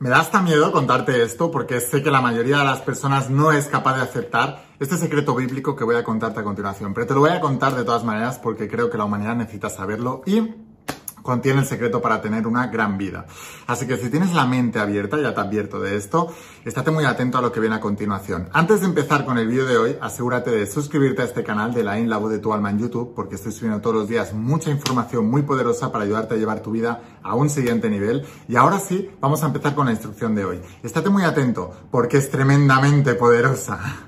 Me da hasta miedo contarte esto porque sé que la mayoría de las personas no es capaz de aceptar este secreto bíblico que voy a contarte a continuación. Pero te lo voy a contar de todas maneras porque creo que la humanidad necesita saberlo y contiene el secreto para tener una gran vida. Así que si tienes la mente abierta, ya te advierto de esto, estate muy atento a lo que viene a continuación. Antes de empezar con el vídeo de hoy, asegúrate de suscribirte a este canal de la In La Voz de tu Alma en YouTube, porque estoy subiendo todos los días mucha información muy poderosa para ayudarte a llevar tu vida a un siguiente nivel. Y ahora sí, vamos a empezar con la instrucción de hoy. Estate muy atento, porque es tremendamente poderosa.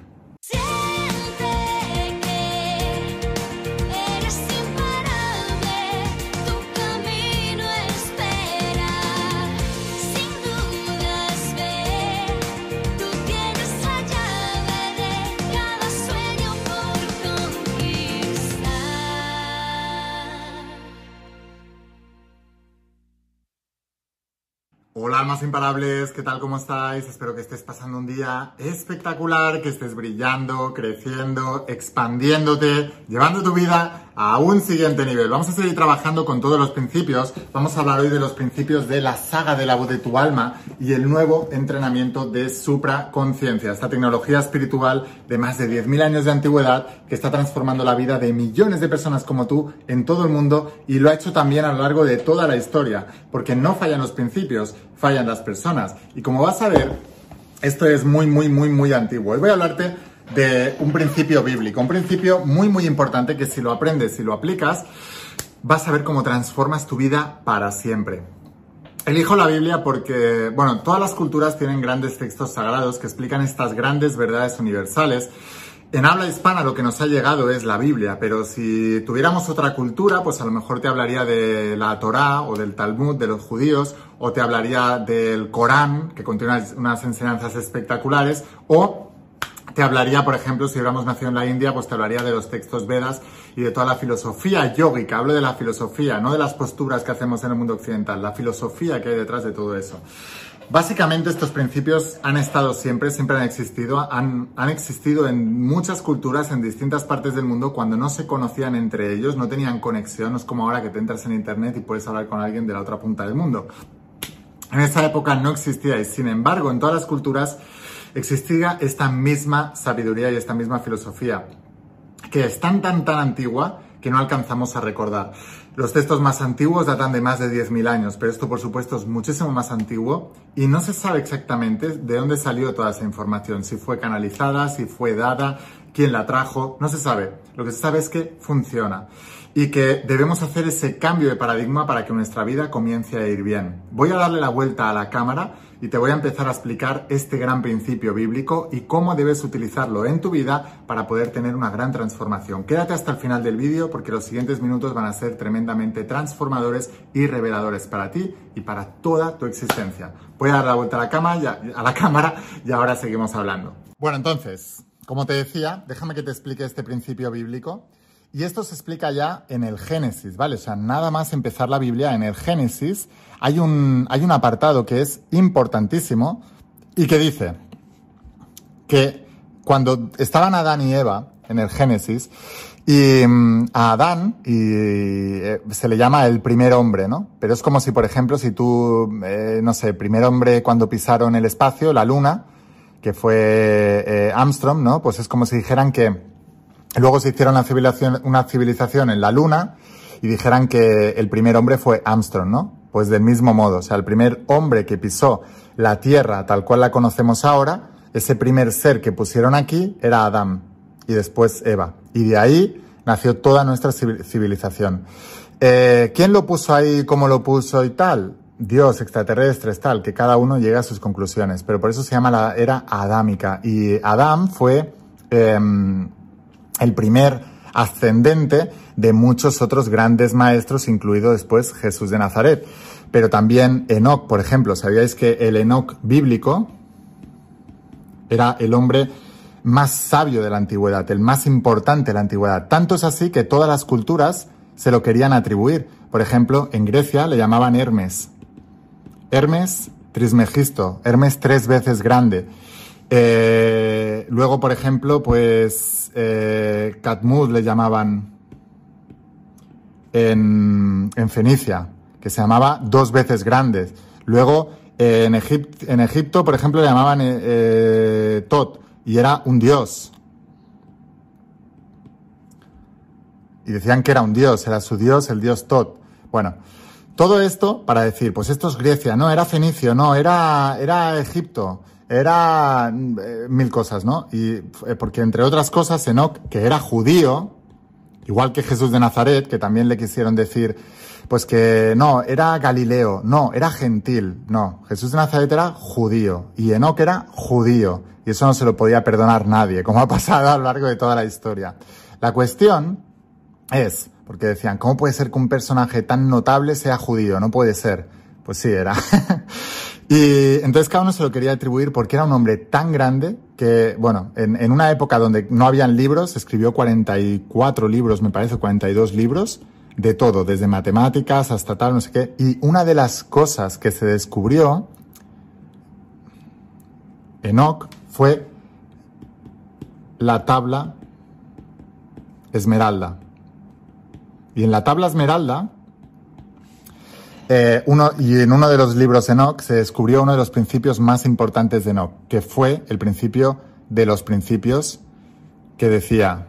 Hola imparables, ¿qué tal? ¿Cómo estáis? Espero que estés pasando un día espectacular, que estés brillando, creciendo, expandiéndote, llevando tu vida a un siguiente nivel. Vamos a seguir trabajando con todos los principios. Vamos a hablar hoy de los principios de la saga de la voz de tu alma y el nuevo entrenamiento de supraconciencia, esta tecnología espiritual de más de 10.000 años de antigüedad que está transformando la vida de millones de personas como tú en todo el mundo y lo ha hecho también a lo largo de toda la historia, porque no fallan los principios, fallan las personas. Y como vas a ver, esto es muy, muy, muy, muy antiguo. Hoy voy a hablarte de un principio bíblico, un principio muy, muy importante que si lo aprendes, si lo aplicas, vas a ver cómo transformas tu vida para siempre. Elijo la Biblia porque, bueno, todas las culturas tienen grandes textos sagrados que explican estas grandes verdades universales. En habla hispana lo que nos ha llegado es la Biblia, pero si tuviéramos otra cultura, pues a lo mejor te hablaría de la Torá o del Talmud de los judíos, o te hablaría del Corán, que contiene unas enseñanzas espectaculares, o te hablaría, por ejemplo, si hubiéramos nacido en la India, pues te hablaría de los textos Vedas y de toda la filosofía yógica. Hablo de la filosofía, no de las posturas que hacemos en el mundo occidental, la filosofía que hay detrás de todo eso. Básicamente estos principios han estado siempre, siempre han existido, han, han, existido en muchas culturas en distintas partes del mundo cuando no se conocían entre ellos, no tenían conexión, no es como ahora que te entras en internet y puedes hablar con alguien de la otra punta del mundo. En esa época no existía y sin embargo en todas las culturas existía esta misma sabiduría y esta misma filosofía, que es tan, tan, tan antigua que no alcanzamos a recordar. Los textos más antiguos datan de más de 10.000 años, pero esto por supuesto es muchísimo más antiguo y no se sabe exactamente de dónde salió toda esa información, si fue canalizada, si fue dada, quién la trajo, no se sabe. Lo que se sabe es que funciona y que debemos hacer ese cambio de paradigma para que nuestra vida comience a ir bien. Voy a darle la vuelta a la cámara y te voy a empezar a explicar este gran principio bíblico y cómo debes utilizarlo en tu vida para poder tener una gran transformación. Quédate hasta el final del vídeo porque los siguientes minutos van a ser tremendamente transformadores y reveladores para ti y para toda tu existencia. Voy a dar la vuelta a la, cámara, a la cámara y ahora seguimos hablando. Bueno, entonces, como te decía, déjame que te explique este principio bíblico. Y esto se explica ya en el Génesis, ¿vale? O sea, nada más empezar la Biblia, en el Génesis hay un, hay un apartado que es importantísimo y que dice que cuando estaban Adán y Eva en el Génesis, y mm, a Adán y, eh, se le llama el primer hombre, ¿no? Pero es como si, por ejemplo, si tú, eh, no sé, primer hombre cuando pisaron el espacio, la luna, que fue eh, Armstrong, ¿no? Pues es como si dijeran que Luego se hicieron una civilización, una civilización en la Luna y dijeran que el primer hombre fue Armstrong, ¿no? Pues del mismo modo, o sea, el primer hombre que pisó la Tierra tal cual la conocemos ahora, ese primer ser que pusieron aquí era Adán y después Eva. Y de ahí nació toda nuestra civilización. Eh, ¿Quién lo puso ahí, cómo lo puso y tal? Dios, extraterrestres, tal, que cada uno llega a sus conclusiones. Pero por eso se llama la era adámica. Y Adán fue... Em, el primer ascendente de muchos otros grandes maestros, incluido después Jesús de Nazaret. Pero también Enoch, por ejemplo, ¿sabíais que el Enoch bíblico era el hombre más sabio de la antigüedad, el más importante de la antigüedad? Tanto es así que todas las culturas se lo querían atribuir. Por ejemplo, en Grecia le llamaban Hermes. Hermes Trismegisto, Hermes tres veces grande. Eh, luego, por ejemplo, pues eh, Catmud le llamaban en, Fenicia, que se llamaba dos veces grandes. Luego En, en Egipto, por ejemplo, le llamaban eh, eh, Tot y era un dios. Y decían que era un dios, era su dios, el dios Tot. Bueno, todo esto para decir, pues esto es Grecia, no, era Fenicio, no, era, era Egipto, era eh, mil cosas, ¿no? Y porque entre otras cosas, Enoch, que era judío, igual que Jesús de Nazaret, que también le quisieron decir, pues que no, era Galileo, no, era gentil, no, Jesús de Nazaret era judío y Enoch era judío y eso no se lo podía perdonar nadie, como ha pasado a lo largo de toda la historia. La cuestión es, porque decían, ¿cómo puede ser que un personaje tan notable sea judío? No puede ser. Pues sí, era. y entonces cada uno se lo quería atribuir porque era un hombre tan grande que, bueno, en, una época donde no habían libros, escribió 44 libros, me parece, 42 libros, de todo, desde matemáticas hasta tal, no sé qué. Y una de las cosas que se descubrió, Enoch, fue la tabla esmeralda. Y en la tabla esmeralda, eh, y en uno de los libros de Enoch se descubrió uno de los principios más importantes de Enoch, que fue el principio de los principios que decía,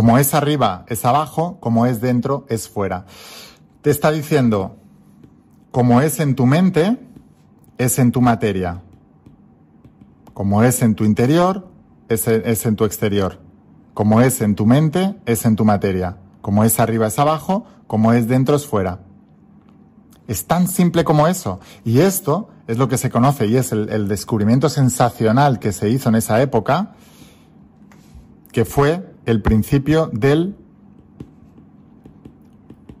Como es arriba, es abajo, como es dentro, es fuera. Te está diciendo, como es en tu mente, es en tu materia. Como es en tu interior, es, es en tu exterior. Como es en tu mente, es en tu materia. Como es arriba, es abajo, como es dentro, es fuera. Es tan simple como eso. Y esto es lo que se conoce y es el descubrimiento sensacional que se hizo en esa época, que fue el principio del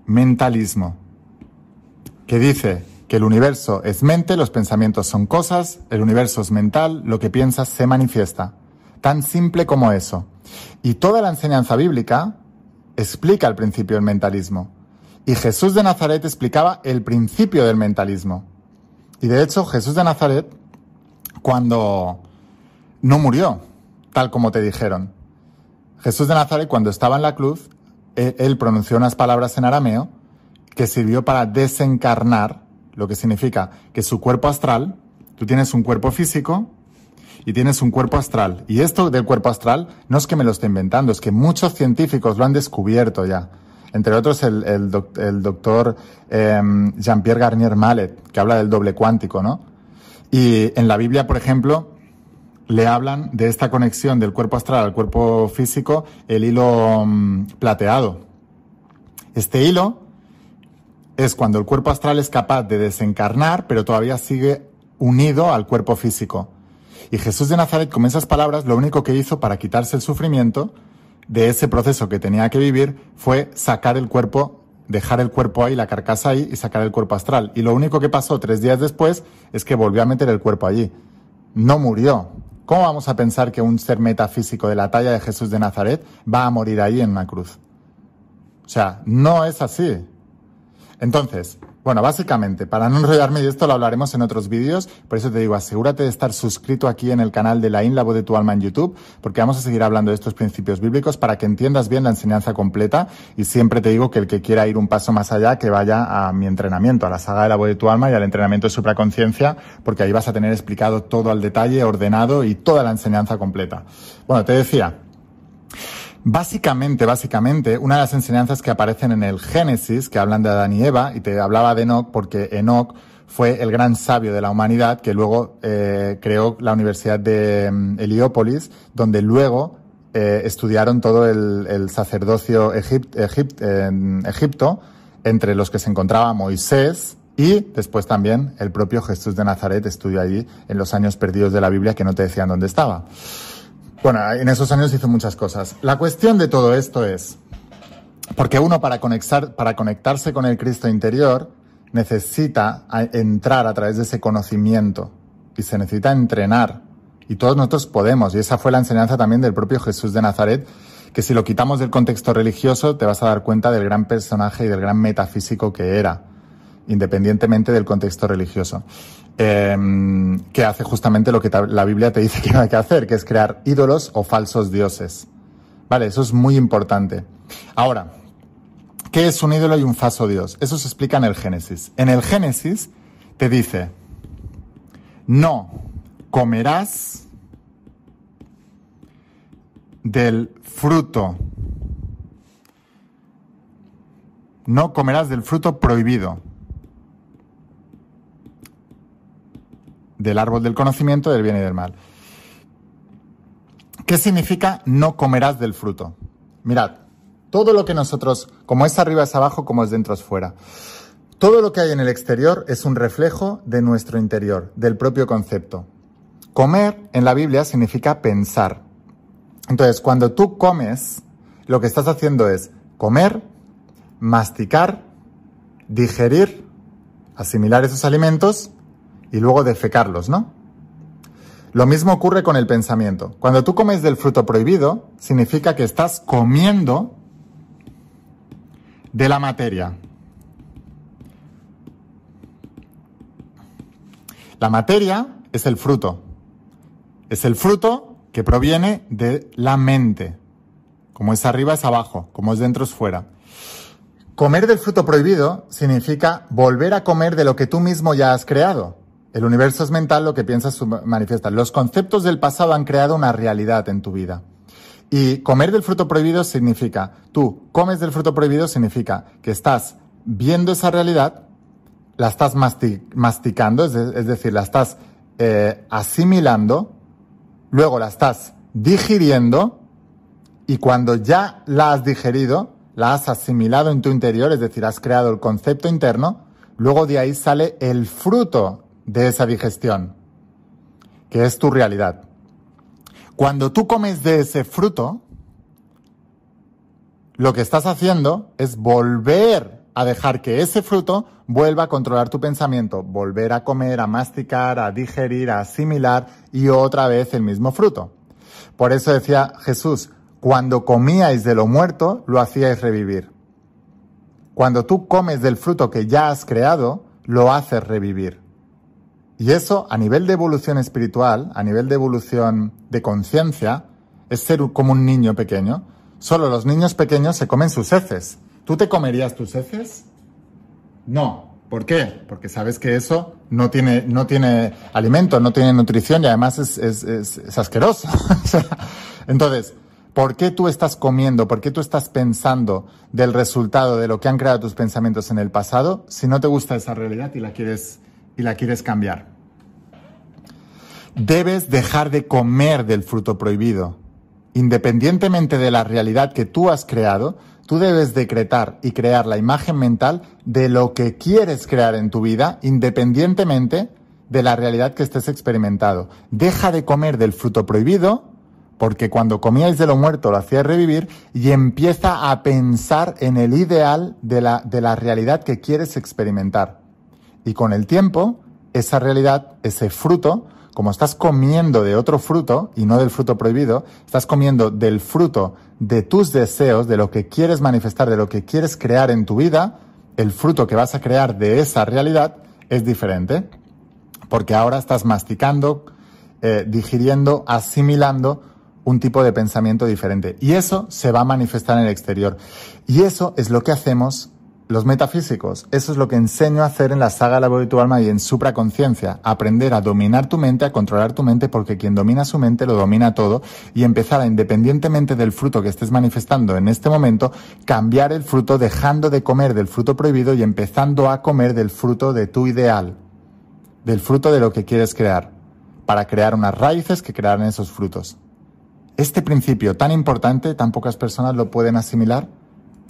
mentalismo, que dice que el universo es mente, los pensamientos son cosas, el universo es mental, lo que piensas se manifiesta. Tan simple como eso. Y toda la enseñanza bíblica explica el principio del mentalismo. Y Jesús de Nazaret explicaba el principio del mentalismo. Y de hecho, Jesús de Nazaret, cuando no murió, tal como te dijeron, Jesús de Nazaret, cuando estaba en la cruz, él, pronunció unas palabras en arameo que sirvió para desencarnar, lo que significa que su cuerpo astral, tú tienes un cuerpo físico y tienes un cuerpo astral. Y esto del cuerpo astral no es que me lo esté inventando, es que muchos científicos lo han descubierto ya. Entre otros el, el, doctor em, Jean-Pierre Garnier Mallet, que habla del doble cuántico, ¿no? Y en la Biblia, por ejemplo, le hablan de esta conexión del cuerpo astral al cuerpo físico, el hilo mm, plateado. Este hilo es cuando el cuerpo astral es capaz de desencarnar, pero todavía sigue unido al cuerpo físico. Y Jesús de Nazaret, con esas palabras, lo único que hizo para quitarse el sufrimiento de ese proceso que tenía que vivir fue sacar el cuerpo, dejar el cuerpo ahí, la carcasa ahí y sacar el cuerpo astral. Y lo único que pasó tres días después es que volvió a meter el cuerpo allí. No murió, ¿Cómo vamos a pensar que un ser metafísico de la talla de Jesús de Nazaret va a morir ahí en una cruz? O sea, no es así. Entonces, bueno, básicamente, para no enrollarme, y esto lo hablaremos en otros vídeos, por eso te digo, asegúrate de estar suscrito aquí en el canal de la IN, la voz de tu alma en YouTube, porque vamos a seguir hablando de estos principios bíblicos para que entiendas bien la enseñanza completa y siempre te digo que el que quiera ir un paso más allá, que vaya a mi entrenamiento, a la saga de la voz de tu alma y al entrenamiento de supraconciencia, porque ahí vas a tener explicado todo al detalle, ordenado y toda la enseñanza completa. Bueno, te decía, Básicamente, básicamente, una de las enseñanzas que aparecen en el Génesis, que hablan de Adán y Eva, y te hablaba de Enoch porque Enoch fue el gran sabio de la humanidad que luego eh, creó la Universidad de mm, Heliópolis, donde luego eh, estudiaron todo el, sacerdocio en Egipto, entre los que se encontraba Moisés, y después también el propio Jesús de Nazaret estudió allí en los años perdidos de la Biblia que no te decían dónde estaba. Bueno, en esos años hizo muchas cosas. La cuestión de todo esto es, porque uno para, conectar, para conectarse con el Cristo interior necesita entrar a través de ese conocimiento y se necesita entrenar. Y todos nosotros podemos, y esa fue la enseñanza también del propio Jesús de Nazaret, que si lo quitamos del contexto religioso te vas a dar cuenta del gran personaje y del gran metafísico que era, independientemente del contexto religioso, em, que hace justamente lo que la Biblia te dice que no hay que hacer, que es crear ídolos o falsos dioses. Vale, eso es muy importante. Ahora, ¿qué es un ídolo y un falso dios? Eso se explica en el Génesis. En el Génesis te dice, no comerás del fruto. No comerás del fruto prohibido. Del árbol del conocimiento del bien y del mal. ¿Qué significa no comerás del fruto? Mirad, todo lo que nosotros, como es arriba es abajo, como es dentro es fuera. Todo lo que hay en el exterior es un reflejo de nuestro interior, del propio concepto. Comer en la Biblia significa pensar. Entonces, cuando tú comes, lo que estás haciendo es comer, masticar, digerir, asimilar esos alimentos y luego defecarlos, ¿no? Lo mismo ocurre con el pensamiento. Cuando tú comes del fruto prohibido, significa que estás comiendo de la materia. La materia es el fruto. Es el fruto que proviene de la mente. Como es arriba es abajo, como es dentro es fuera. Comer del fruto prohibido significa volver a comer de lo que tú mismo ya has creado. El universo es mental, lo que piensas manifiesta. Los conceptos del pasado han creado una realidad en tu vida. Y comer del fruto prohibido significa, tú comes del fruto prohibido significa que estás viendo esa realidad, la estás masticando, es, decir, la estás eh, asimilando luego la estás digiriendo y cuando ya la has digerido, la has asimilado en tu interior, es decir, has creado el concepto interno, luego de ahí sale el fruto de esa digestión, que es tu realidad. Cuando tú comes de ese fruto, lo que estás haciendo es volver a dejar que ese fruto vuelva a controlar tu pensamiento, volver a comer, a masticar, a digerir, a asimilar y otra vez el mismo fruto. Por eso decía Jesús, cuando comíais de lo muerto, lo hacíais revivir. Cuando tú comes del fruto que ya has creado, lo haces revivir. Y eso, a nivel de evolución espiritual, a nivel de evolución de conciencia, es ser como un niño pequeño. Solo los niños pequeños se comen sus heces. ¿Tú te comerías tus heces? No. ¿Por qué? Porque sabes que eso no tiene, no tiene alimento, no tiene nutrición y además es, es, es, asqueroso. Entonces, ¿por qué tú estás comiendo, por qué tú estás pensando del resultado de lo que han creado tus pensamientos en el pasado si no te gusta esa realidad y la quieres, y la quieres cambiar? Debes dejar de comer del fruto prohibido. Independientemente de la realidad que tú has creado, Tú debes decretar y crear la imagen mental de lo que quieres crear en tu vida, independientemente de la realidad que estés experimentado. Deja de comer del fruto prohibido, porque cuando comíais de lo muerto lo hacías revivir, y empieza a pensar en el ideal de la, de la realidad que quieres experimentar. Y con el tiempo, esa realidad, ese fruto, como estás comiendo de otro fruto y no del fruto prohibido, estás comiendo del fruto de tus deseos, de lo que quieres manifestar, de lo que quieres crear en tu vida, el fruto que vas a crear de esa realidad es diferente. Porque ahora estás masticando, eh, digiriendo, asimilando un tipo de pensamiento diferente. Y eso se va a manifestar en el exterior. Y eso es lo que hacemos los metafísicos, eso es lo que enseño a hacer en la saga Labor tu alma y en supraconciencia, aprender a dominar tu mente, a controlar tu mente, porque quien domina su mente lo domina todo y empezar a, independientemente del fruto que estés manifestando en este momento, cambiar el fruto dejando de comer del fruto prohibido y empezando a comer del fruto de tu ideal, del fruto de lo que quieres crear, para crear unas raíces que crearán esos frutos. Este principio tan importante, tan pocas personas lo pueden asimilar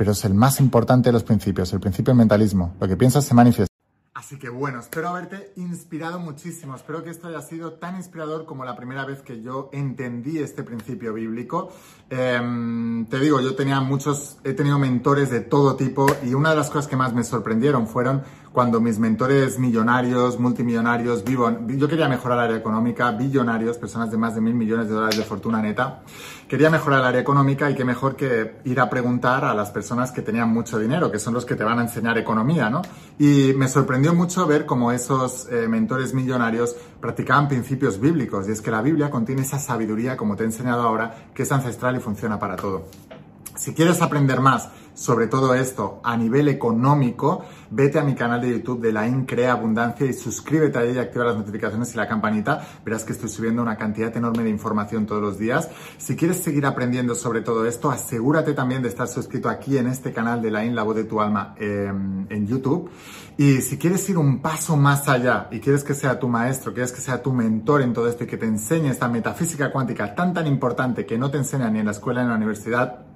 pero es el más importante de los principios, el principio del mentalismo. Lo que piensas se manifiesta. Así que bueno, espero haberte inspirado muchísimo. Espero que esto haya sido tan inspirador como la primera vez que yo entendí este principio bíblico. Em, te digo, yo tenía muchos, he tenido mentores de todo tipo y una de las cosas que más me sorprendieron fueron cuando mis mentores millonarios, multimillonarios, vivo, yo quería mejorar el área económica, billonarios, personas de más de mil millones de dólares de fortuna neta, quería mejorar el área económica y qué mejor que ir a preguntar a las personas que tenían mucho dinero, que son los que te van a enseñar economía, ¿no? Y me sorprendió mucho ver cómo esos eh, mentores millonarios practicaban principios bíblicos y es que la Biblia contiene esa sabiduría, como te he enseñado ahora, que es ancestral y funciona para todo. Si quieres aprender más sobre todo esto a nivel económico, vete a mi canal de YouTube de la Crea Abundancia y suscríbete ahí y activa las notificaciones y la campanita. Verás que estoy subiendo una cantidad enorme de información todos los días. Si quieres seguir aprendiendo sobre todo esto, asegúrate también de estar suscrito aquí en este canal de la In, la voz de tu alma, em, en YouTube. Y si quieres ir un paso más allá y quieres que sea tu maestro, quieres que sea tu mentor en todo esto y que te enseñe esta metafísica cuántica tan tan importante que no te enseñan ni en la escuela ni en la universidad,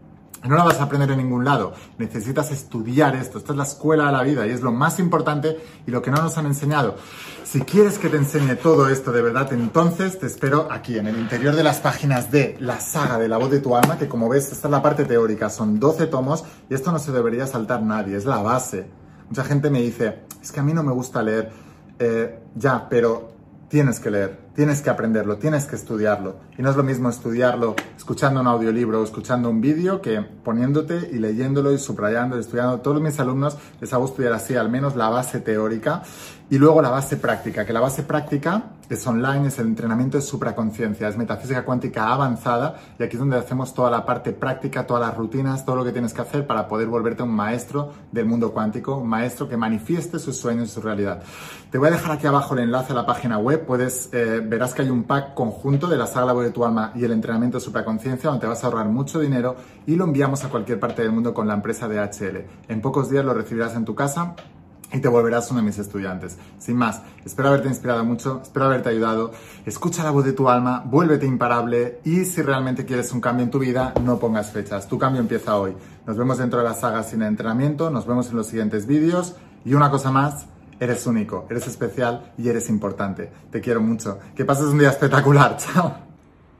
no la vas a aprender en ningún lado. Necesitas estudiar esto. Esta es la escuela de la vida y es lo más importante y lo que no nos han enseñado. Si quieres que te enseñe todo esto de verdad, entonces te espero aquí en el interior de las páginas de la saga de la voz de tu alma, que como ves, esta es la parte teórica. Son 12 tomos y esto no se debería saltar nadie. Es la base. Mucha gente me dice, es que a mí no me gusta leer. Eh, ya, pero tienes que leer, tienes que aprenderlo, tienes que estudiarlo. Y no es lo mismo estudiarlo escuchando un audiolibro o escuchando un vídeo que poniéndote y leyéndolo y subrayando y estudiando. Todos mis alumnos les hago estudiar así, al menos la base teórica y luego la base práctica, que la base práctica es online, es el entrenamiento de supraconciencia, es metafísica cuántica avanzada y aquí es donde hacemos toda la parte práctica, todas las rutinas, todo lo que tienes que hacer para poder volverte un maestro del mundo cuántico, un maestro que manifieste sus sueños y su realidad. Te voy a dejar aquí abajo el enlace a la página web, puedes, eh, verás que hay un pack conjunto de la sala de tu alma y el entrenamiento de supraconciencia donde te vas a ahorrar mucho dinero y lo enviamos a cualquier parte del mundo con la empresa de HL. En pocos días lo recibirás en tu casa y te volverás uno de mis estudiantes. Sin más, espero haberte inspirado mucho, espero haberte ayudado. Escucha la voz de tu alma, vuélvete imparable y si realmente quieres un cambio en tu vida, no pongas fechas. Tu cambio empieza hoy. Nos vemos dentro de la saga sin entrenamiento, nos vemos en los siguientes vídeos y una cosa más, eres único, eres especial y eres importante. Te quiero mucho. Que pases un día espectacular. Chao.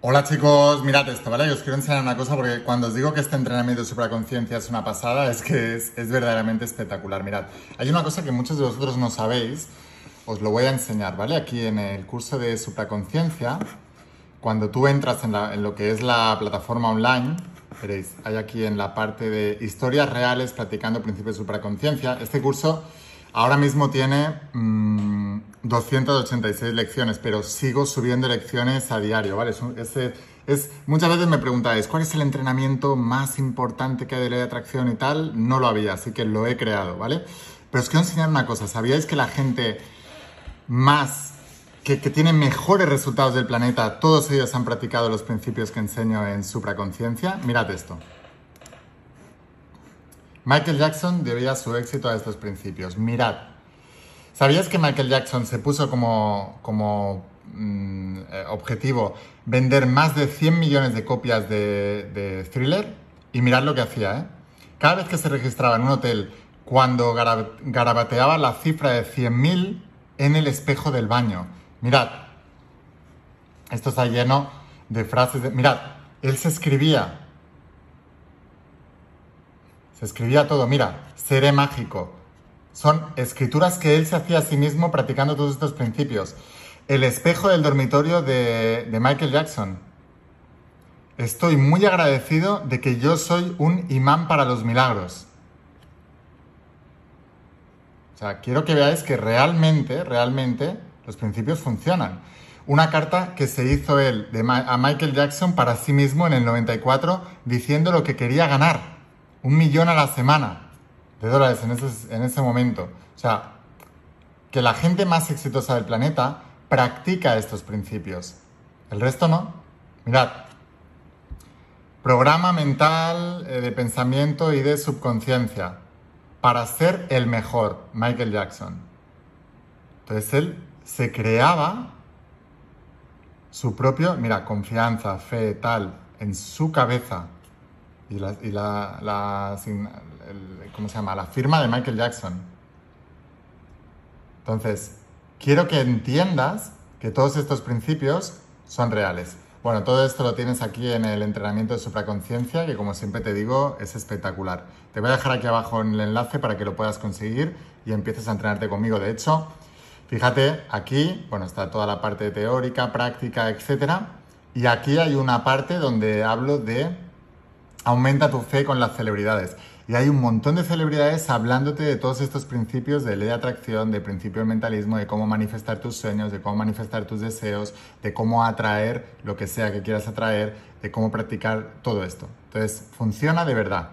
Hola chicos, mirad esto, ¿vale? Os quiero enseñar una cosa porque cuando os digo que este entrenamiento de supraconciencia es una pasada, es que es, verdaderamente espectacular. Mirad, hay una cosa que muchos de vosotros no sabéis, os lo voy a enseñar, ¿vale? Aquí en el curso de supraconciencia, cuando tú entras en, lo que es la plataforma online, veréis, hay aquí en la parte de historias reales practicando principios de supraconciencia, este curso Ahora mismo tiene 286 mm, lecciones, pero sigo subiendo lecciones a diario, ¿vale? Es, muchas veces me preguntáis, ¿cuál es el entrenamiento más importante que hay de ley de atracción y tal? No lo había, así que lo he creado, ¿vale? Pero os quiero enseñar una cosa, ¿sabíais que la gente más, que, que tiene mejores resultados del planeta, todos ellos han practicado los principios que enseño en supraconciencia? Mirad esto. Michael Jackson debía su éxito a estos principios. Mirad, ¿sabías que Michael Jackson se puso como, como mm, eh, objetivo vender más de 100 millones de copias de, Thriller? Y mirad lo que hacía, ¿eh? Cada vez que se registraba en un hotel, cuando garabateaba la cifra de 100.000 en el espejo del baño. Mirad, esto está lleno de frases de... Mirad, él se escribía se escribía todo, mira, seré mágico. Son escrituras que él se hacía a sí mismo practicando todos estos principios. El espejo del dormitorio de, Michael Jackson. Estoy muy agradecido de que yo soy un imán para los milagros. O sea, quiero que veáis que realmente, realmente los principios funcionan. Una carta que se hizo él a Michael Jackson para sí mismo en el 94 diciendo lo que quería ganar un millón a la semana de dólares en ese, en ese momento. O sea, que la gente más exitosa del planeta practica estos principios. El resto no. Mirad, programa mental eh, de pensamiento y de subconsciencia para ser el mejor, Michael Jackson. Entonces él se creaba su propio, mira, confianza, fe, tal, en su cabeza y la, y la, ¿cómo se llama? La firma de Michael Jackson. Entonces, quiero que entiendas que todos estos principios son reales. Bueno, todo esto lo tienes aquí en el entrenamiento de supraconciencia, que como siempre te digo, es espectacular. Te voy a dejar aquí abajo en el enlace para que lo puedas conseguir y empieces a entrenarte conmigo. De hecho, fíjate, aquí, bueno, está toda la parte teórica, práctica, etcétera. Y aquí hay una parte donde hablo de aumenta tu fe con las celebridades. Y hay un montón de celebridades hablándote de todos estos principios de ley de atracción, de principio del mentalismo, de cómo manifestar tus sueños, de cómo manifestar tus deseos, de cómo atraer lo que sea que quieras atraer, de cómo practicar todo esto. Entonces, funciona de verdad.